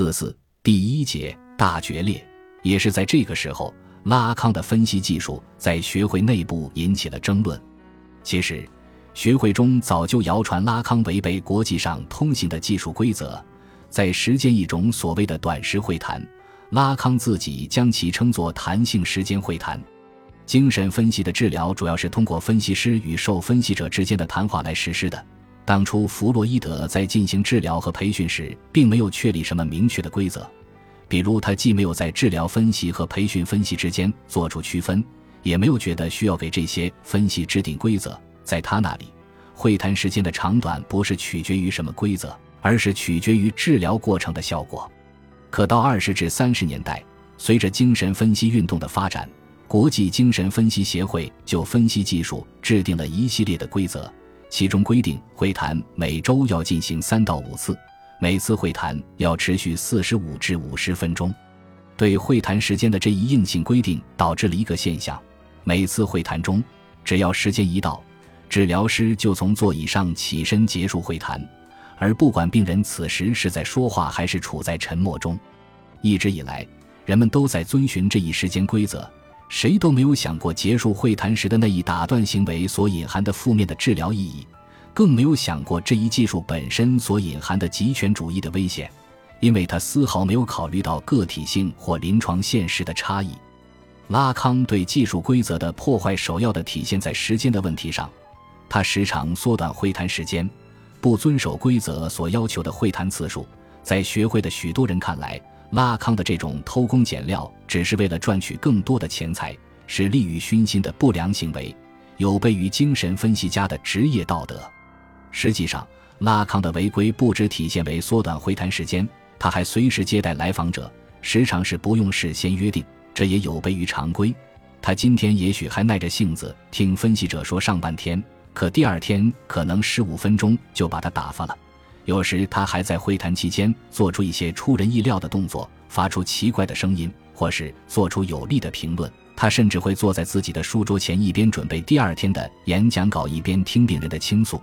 四四第一节大决裂，也是在这个时候，拉康的分析技术在学会内部引起了争论。其实，学会中早就谣传拉康违背国际上通行的技术规则，在实践一种所谓的短时会谈。拉康自己将其称作弹性时间会谈。精神分析的治疗主要是通过分析师与受分析者之间的谈话来实施的。当初弗洛伊德在进行治疗和培训时，并没有确立什么明确的规则，比如他既没有在治疗分析和培训分析之间做出区分，也没有觉得需要给这些分析制定规则。在他那里，会谈时间的长短不是取决于什么规则，而是取决于治疗过程的效果。可到二十至三十年代，随着精神分析运动的发展，国际精神分析协会就分析技术制定了一系列的规则。其中规定，会谈每周要进行三到五次，每次会谈要持续四十五至五十分钟。对会谈时间的这一硬性规定，导致了一个现象：每次会谈中，只要时间一到，治疗师就从座椅上起身结束会谈，而不管病人此时是在说话还是处在沉默中。一直以来，人们都在遵循这一时间规则。谁都没有想过结束会谈时的那一打断行为所隐含的负面的治疗意义，更没有想过这一技术本身所隐含的极权主义的危险，因为他丝毫没有考虑到个体性或临床现实的差异。拉康对技术规则的破坏首要的体现在时间的问题上，他时常缩短会谈时间，不遵守规则所要求的会谈次数。在学会的许多人看来。拉康的这种偷工减料，只是为了赚取更多的钱财，是利欲熏心的不良行为，有悖于精神分析家的职业道德。实际上，拉康的违规不只体现为缩短会谈时间，他还随时接待来访者，时常是不用事先约定，这也有悖于常规。他今天也许还耐着性子听分析者说上半天，可第二天可能十五分钟就把他打发了。有时他还在会谈期间做出一些出人意料的动作，发出奇怪的声音，或是做出有力的评论。他甚至会坐在自己的书桌前，一边准备第二天的演讲稿，一边听病人的倾诉。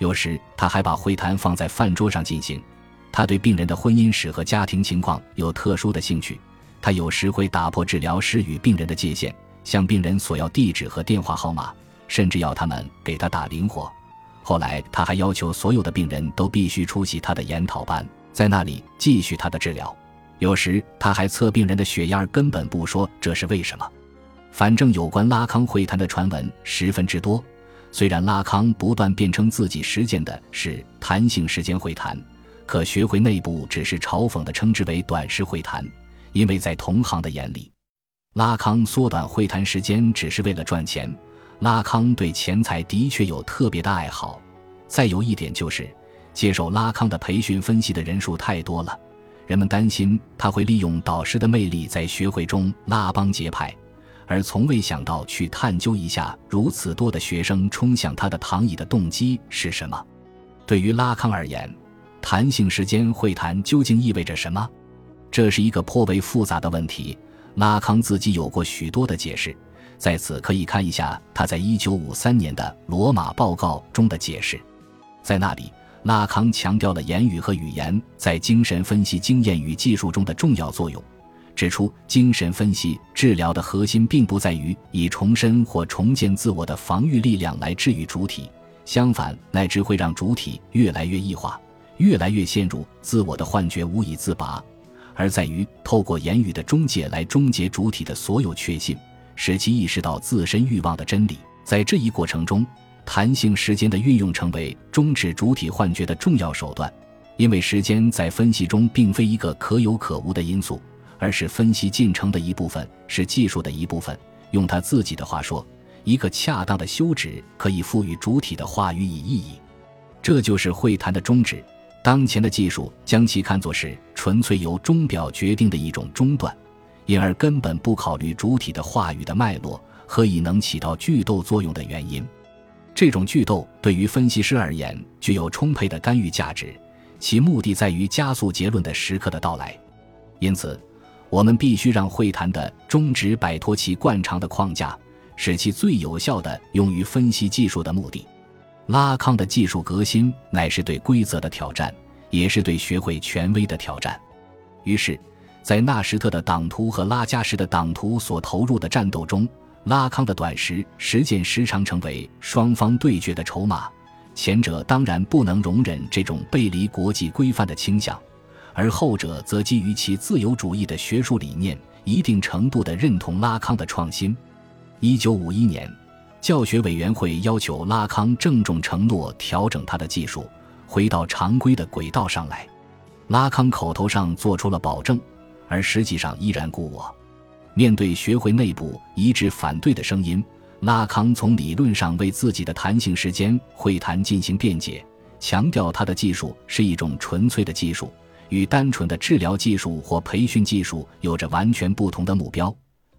有时他还把会谈放在饭桌上进行。他对病人的婚姻史和家庭情况有特殊的兴趣。他有时会打破治疗师与病人的界限，向病人索要地址和电话号码，甚至要他们给他打零活。后来，他还要求所有的病人都必须出席他的研讨班，在那里继续他的治疗。有时，他还测病人的血压，根本不说这是为什么。反正有关拉康会谈的传闻十分之多。虽然拉康不断辩称自己实践的是弹性时间会谈，可学会内部只是嘲讽地称之为短时会谈，因为在同行的眼里，拉康缩短会谈时间只是为了赚钱。拉康对钱财的确有特别的爱好，再有一点就是，接受拉康的培训分析的人数太多了，人们担心他会利用导师的魅力在学会中拉帮结派，而从未想到去探究一下如此多的学生冲向他的躺椅的动机是什么。对于拉康而言，弹性时间会谈究竟意味着什么？这是一个颇为复杂的问题。拉康自己有过许多的解释。在此可以看一下他在一九五三年的《罗马报告》中的解释，在那里，拉康强调了言语和语言在精神分析经验与技术中的重要作用，指出精神分析治疗的核心并不在于以重申或重建自我的防御力量来治愈主体，相反，乃至会让主体越来越异化，越来越陷入自我的幻觉，无以自拔，而在于透过言语的中介来终结主体的所有确信。使其意识到自身欲望的真理，在这一过程中，弹性时间的运用成为终止主体幻觉的重要手段。因为时间在分析中并非一个可有可无的因素，而是分析进程的一部分，是技术的一部分。用他自己的话说，一个恰当的休止可以赋予主体的话语以意义。这就是会谈的终止。当前的技术将其看作是纯粹由钟表决定的一种中断。因而根本不考虑主体的话语的脉络和以能起到剧斗作用的原因。这种剧斗对于分析师而言具有充沛的干预价值，其目的在于加速结论的时刻的到来。因此，我们必须让会谈的终止摆脱其惯常的框架，使其最有效地用于分析技术的目的。拉康的技术革新乃是对规则的挑战，也是对学会权威的挑战。于是，在纳什特的党徒和拉加什的党徒所投入的战斗中，拉康的短时实践时常成为双方对决的筹码。前者当然不能容忍这种背离国际规范的倾向，而后者则基于其自由主义的学术理念，一定程度地认同拉康的创新。一九五一年，教学委员会要求拉康郑重承诺调整他的技术，回到常规的轨道上来。拉康口头上做出了保证，而实际上依然故我。面对学会内部一致反对的声音。拉康从理论上为自己的弹性时间会谈进行辩解，强调他的技术是一种纯粹的技术，与单纯的治疗技术或培训技术有着完全不同的目标，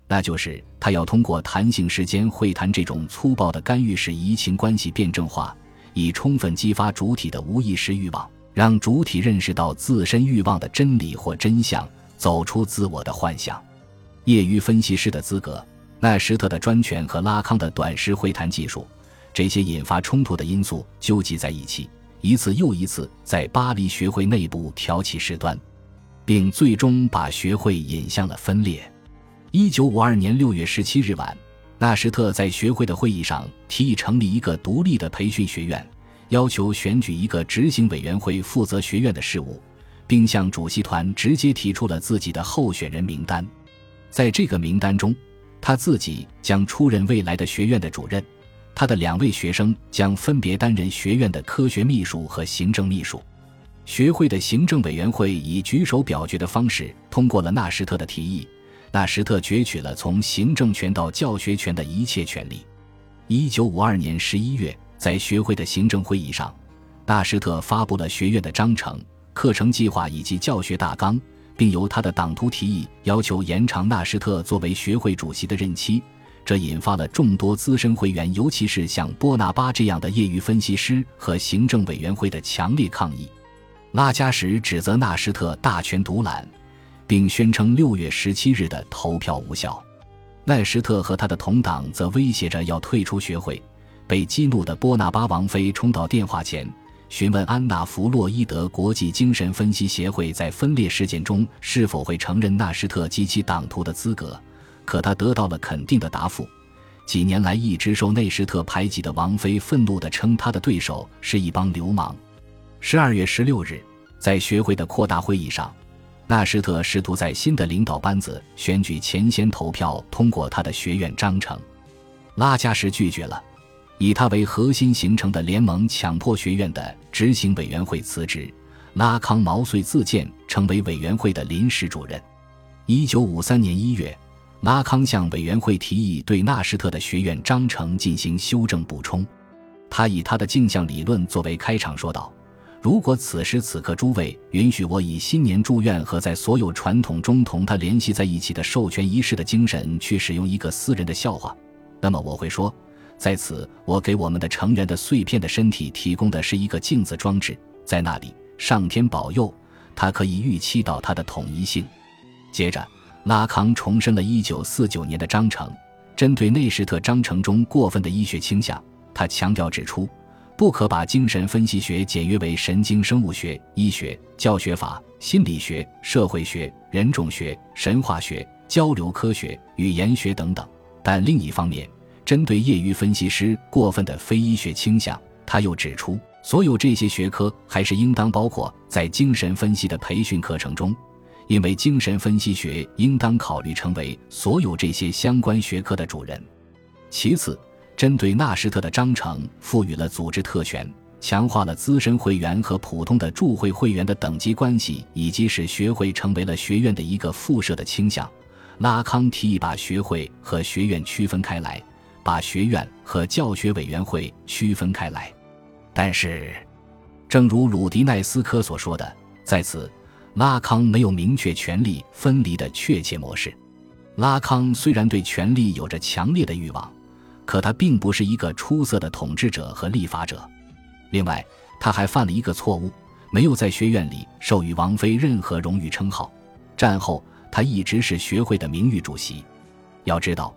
那就是他要通过弹性时间会谈这种粗暴的干预式移情关系辩证化，以充分激发主体的无意识欲望，让主体认识到自身欲望的真理或真相，走出自我的幻想。业余分析师的资格。奈什特的专权和拉康的短时会谈技术，这些引发冲突的因素纠集在一起，一次又一次在巴黎学会内部挑起事端，并最终把学会引向了分裂。一九五二年六月十七日晚，纳什特在学会的会议上提议成立一个独立的培训学院，要求选举一个执行委员会负责学院的事务，并向主席团直接提出了自己的候选人名单。在这个名单中。他自己将出任未来的学院的主任，他的两位学生将分别担任学院的科学秘书和行政秘书。学会的行政委员会以举手表决的方式通过了纳什特的提议，纳什特攫取了从行政权到教学权的一切权利。一九五二年十一月，在学会的行政会议上，纳什特发布了学院的章程、课程计划以及教学大纲。并由他的党徒提议，要求延长纳什特作为学会主席的任期，这引发了众多资深会员，尤其是像波拿巴这样的业余分析师和行政委员会的强烈抗议。拉加什指责纳什特大权独揽，并宣称六月十七日的投票无效。奈什特和他的同党则威胁着要退出学会。被激怒的波拿巴王妃冲到电话前。询问安娜·弗洛伊德国际精神分析协会在分裂事件中是否会承认纳什特及其党徒的资格，可他得到了肯定的答复。几年来一直受内什特排挤的王菲愤怒地称他的对手是一帮流氓。十二月十六日，在学会的扩大会议上，纳什特试图在新的领导班子选举前先投票通过他的学院章程，拉加什拒绝了。以他为核心形成的联盟强迫学院的执行委员会辞职，拉康毛遂自荐成为委员会的临时主任。一九五三年一月，拉康向委员会提议对纳什特的学院章程进行修正补充。他以他的镜像理论作为开场说道：“如果此时此刻诸位允许我以新年祝愿和在所有传统中同他联系在一起的授权仪式的精神去使用一个私人的笑话，那么我会说。”在此，我给我们的成员的碎片的身体提供的是一个镜子装置，在那里，上天保佑，它可以预期到它的统一性。接着，拉康重申了1949年的章程，针对内什特章程中过分的医学倾向，他强调指出，不可把精神分析学简约为神经生物学、医学、教学法、心理学、社会学、人种学、神话学、交流科学、语言学等等。但另一方面，针对业余分析师过分的非医学倾向，他又指出，所有这些学科还是应当包括在精神分析的培训课程中，因为精神分析学应当考虑成为所有这些相关学科的主人。其次，针对纳什特的章程赋予了组织特权，强化了资深会员和普通的驻会会员的等级关系，以及使学会成为了学院的一个附设的倾向。拉康提议把学会和学院区分开来。把学院和教学委员会区分开来，但是，正如鲁迪奈斯科所说的，在此，拉康没有明确权力分离的确切模式。拉康虽然对权力有着强烈的欲望，可他并不是一个出色的统治者和立法者。另外，他还犯了一个错误，没有在学院里授予王妃任何荣誉称号。战后，他一直是学会的名誉主席。要知道。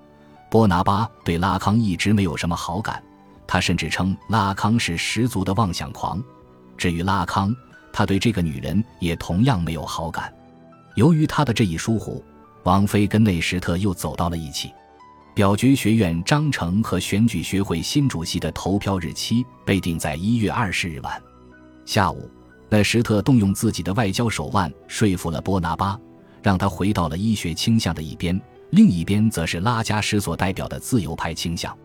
波拿巴对拉康一直没有什么好感，他甚至称拉康是十足的妄想狂。至于拉康，他对这个女人也同样没有好感。由于他的这一疏忽，王菲跟内什特又走到了一起。表决学院章程和选举学会新主席的投票日期被定在一月二十日晚下午。内什特动用自己的外交手腕说服了波拿巴，让他回到了医学倾向的一边，另一边则是拉加什所代表的自由派倾向。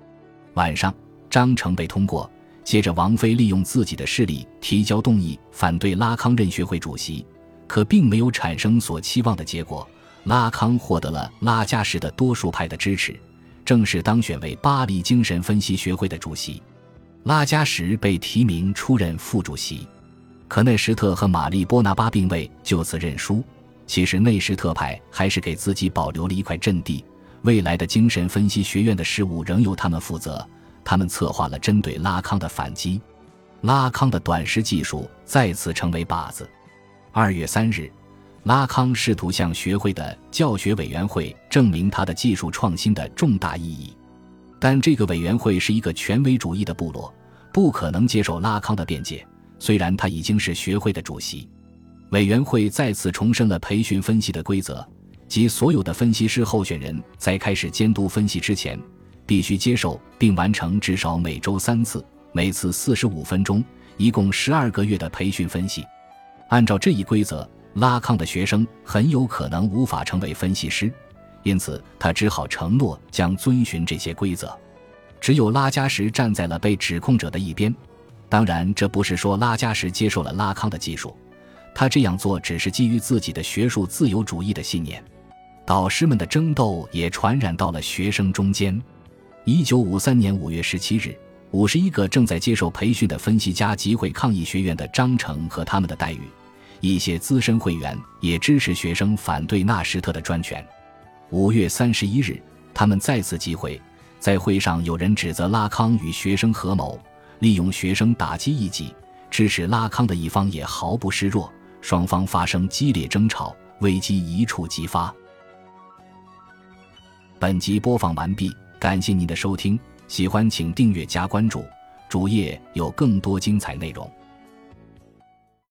晚上，章程被通过。接着，王妃利用自己的势力提交动议，反对拉康任学会主席，可并没有产生所期望的结果。拉康获得了拉加什的多数派的支持，正式当选为巴黎精神分析学会的主席。拉加什被提名出任副主席，可内什特和玛丽波拿巴并未就此认输。其实，内什特派还是给自己保留了一块阵地，未来的精神分析学院的事务仍由他们负责。他们策划了针对拉康的反击，拉康的短时技术再次成为靶子。二月三日，拉康试图向学会的教学委员会证明他的技术创新的重大意义，但这个委员会是一个权威主义的部落，不可能接受拉康的辩解。虽然他已经是学会的主席，委员会再次重申了培训分析的规则，即所有的分析师候选人在开始监督分析之前。必须接受并完成至少每周三次、每次四十五分钟、一共十二个月的培训分析。按照这一规则，拉康的学生很有可能无法成为分析师，因此他只好承诺将遵循这些规则。只有拉加什站在了被指控者的一边。当然，这不是说拉加什接受了拉康的技术，他这样做只是基于自己的学术自由主义的信念。导师们的争斗也传染到了学生中间。一九五三年五月十七日，五十一个正在接受培训的分析家集会抗议学院的章程和他们的待遇。一些资深会员也支持学生反对纳什特的专权。五月三十一日，他们再次集会，在会上有人指责拉康与学生合谋，利用学生打击异己。支持拉康的一方也毫不示弱，双方发生激烈争吵，危机一触即发。本集播放完毕。感谢您的收听，喜欢请订阅加关注，主页有更多精彩内容。